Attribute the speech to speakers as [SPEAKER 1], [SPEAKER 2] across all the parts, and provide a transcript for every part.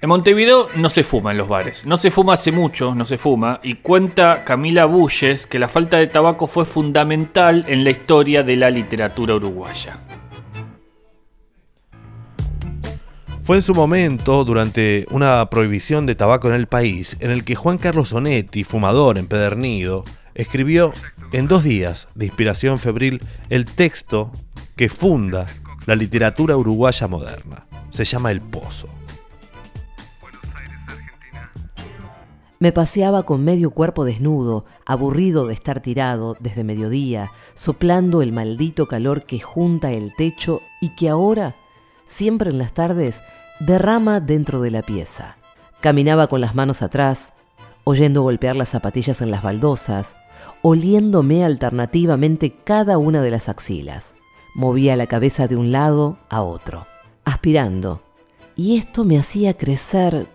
[SPEAKER 1] En Montevideo no se fuma en los bares. No se fuma hace mucho, no se fuma. Y cuenta Camila Bulles que la falta de tabaco fue fundamental en la historia de la literatura uruguaya.
[SPEAKER 2] Fue en su momento, durante una prohibición de tabaco en el país, en el que Juan Carlos Onetti, fumador empedernido, escribió en dos días de inspiración febril el texto que funda la literatura uruguaya moderna. Se llama El Pozo.
[SPEAKER 3] Me paseaba con medio cuerpo desnudo, aburrido de estar tirado desde mediodía, soplando el maldito calor que junta el techo y que ahora, siempre en las tardes, derrama dentro de la pieza. Caminaba con las manos atrás, oyendo golpear las zapatillas en las baldosas, oliéndome alternativamente cada una de las axilas. Movía la cabeza de un lado a otro, aspirando. Y esto me hacía crecer,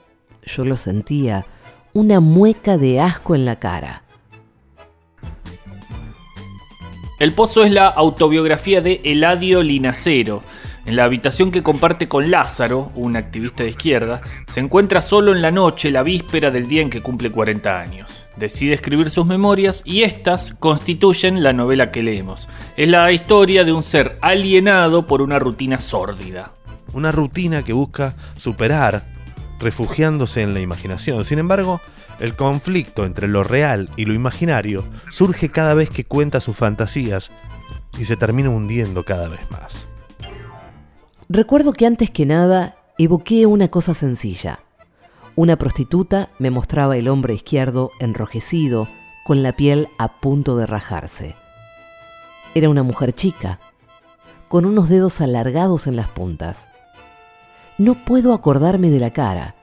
[SPEAKER 3] yo lo sentía, una mueca de asco en la cara.
[SPEAKER 1] El Pozo es la autobiografía de Eladio Linacero. En la habitación que comparte con Lázaro, un activista de izquierda, se encuentra solo en la noche, la víspera del día en que cumple 40 años. Decide escribir sus memorias y estas constituyen la novela que leemos. Es la historia de un ser alienado por una rutina sórdida.
[SPEAKER 2] Una rutina que busca superar refugiándose en la imaginación. Sin embargo, el conflicto entre lo real y lo imaginario surge cada vez que cuenta sus fantasías y se termina hundiendo cada vez más.
[SPEAKER 3] Recuerdo que antes que nada evoqué una cosa sencilla. Una prostituta me mostraba el hombre izquierdo enrojecido, con la piel a punto de rajarse. Era una mujer chica, con unos dedos alargados en las puntas. No puedo acordarme de la cara.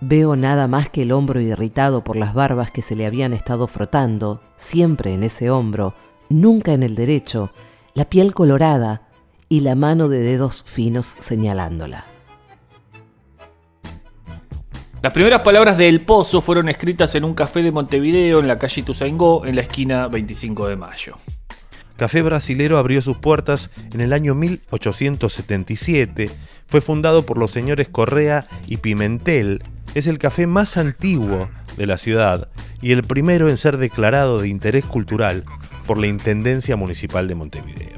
[SPEAKER 3] Veo nada más que el hombro irritado por las barbas que se le habían estado frotando, siempre en ese hombro, nunca en el derecho, la piel colorada y la mano de dedos finos señalándola.
[SPEAKER 1] Las primeras palabras de El Pozo fueron escritas en un café de Montevideo en la calle Tuzaingó, en la esquina 25 de Mayo.
[SPEAKER 2] Café Brasilero abrió sus puertas en el año 1877. Fue fundado por los señores Correa y Pimentel. Es el café más antiguo de la ciudad y el primero en ser declarado de interés cultural por la Intendencia Municipal de Montevideo.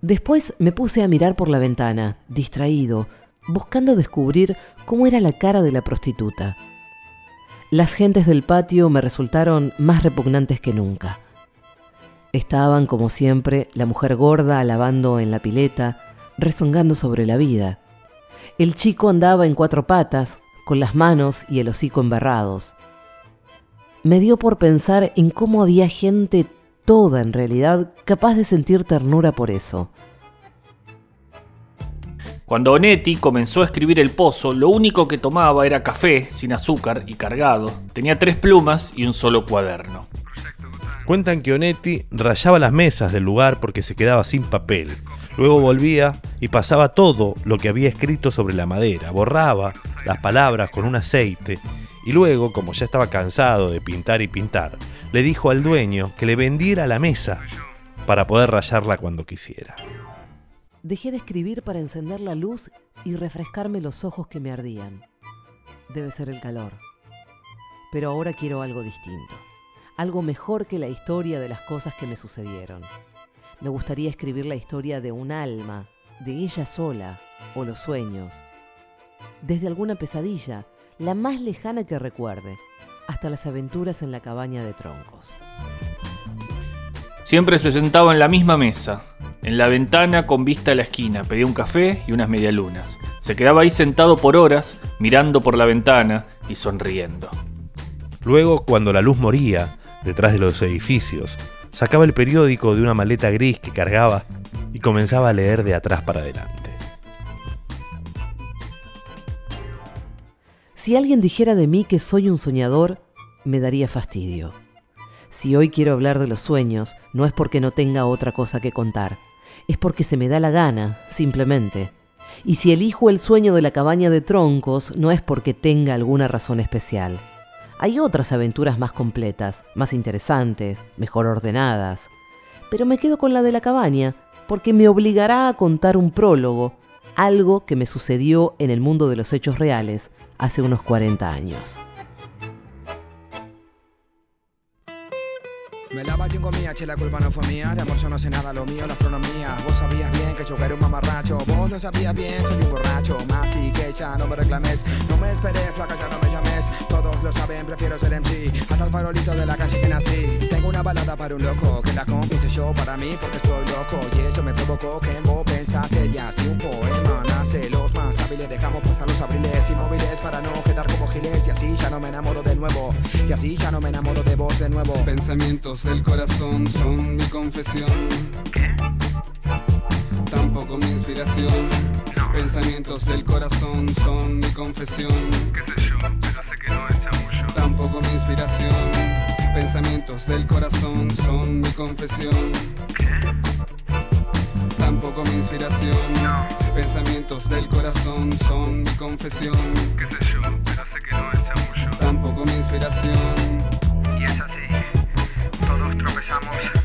[SPEAKER 3] Después me puse a mirar por la ventana, distraído, buscando descubrir cómo era la cara de la prostituta. Las gentes del patio me resultaron más repugnantes que nunca. Estaban, como siempre, la mujer gorda alabando en la pileta, rezongando sobre la vida. El chico andaba en cuatro patas, con las manos y el hocico embarrados. Me dio por pensar en cómo había gente toda en realidad capaz de sentir ternura por eso.
[SPEAKER 1] Cuando Onetti comenzó a escribir El Pozo, lo único que tomaba era café, sin azúcar y cargado. Tenía tres plumas y un solo cuaderno.
[SPEAKER 2] Cuentan que Onetti rayaba las mesas del lugar porque se quedaba sin papel. Luego volvía y pasaba todo lo que había escrito sobre la madera, borraba las palabras con un aceite y luego, como ya estaba cansado de pintar y pintar, le dijo al dueño que le vendiera la mesa para poder rayarla cuando quisiera.
[SPEAKER 3] Dejé de escribir para encender la luz y refrescarme los ojos que me ardían. Debe ser el calor. Pero ahora quiero algo distinto algo mejor que la historia de las cosas que me sucedieron. Me gustaría escribir la historia de un alma, de ella sola o los sueños. Desde alguna pesadilla, la más lejana que recuerde, hasta las aventuras en la cabaña de troncos.
[SPEAKER 1] Siempre se sentaba en la misma mesa, en la ventana con vista a la esquina, pedía un café y unas medialunas. Se quedaba ahí sentado por horas, mirando por la ventana y sonriendo.
[SPEAKER 2] Luego, cuando la luz moría, detrás de los edificios, sacaba el periódico de una maleta gris que cargaba y comenzaba a leer de atrás para adelante.
[SPEAKER 3] Si alguien dijera de mí que soy un soñador, me daría fastidio. Si hoy quiero hablar de los sueños, no es porque no tenga otra cosa que contar, es porque se me da la gana, simplemente. Y si elijo el sueño de la cabaña de troncos, no es porque tenga alguna razón especial. Hay otras aventuras más completas, más interesantes, mejor ordenadas. Pero me quedo con la de la cabaña, porque me obligará a contar un prólogo, algo que me sucedió en el mundo de los hechos reales hace unos 40 años.
[SPEAKER 4] Me lava yo mía, che la culpa no fue mía. De amor yo no sé nada, lo mío la astronomía. Vos sabías bien que yo era un mamarracho. Vos no sabías bien, soy un borracho. Más y que ya no me reclames. No me esperé, flaca, ya no me llames. Todos lo saben, prefiero ser MC Hasta el farolito de la calle que nací. Tengo una balada para un loco Que la compuse yo para mí porque estoy loco. Y eso me provocó que vos pensase Ya si un poema dejamos pasar los abriles Inmóviles para no quedar como giles Y así ya no me enamoro de nuevo Y así ya no me enamoro de vos de nuevo
[SPEAKER 5] Pensamientos del corazón son mi confesión. Tampoco mi inspiración. Pensamientos del corazón son mi confesión. Tampoco mi inspiración. Pensamientos del corazón son mi confesión tampoco mi inspiración. Pensamientos del corazón son mi confesión. ¿Qué sé yo? Pero sé que no es chamullo. Tampoco mi inspiración. Y es así, todos tropezamos.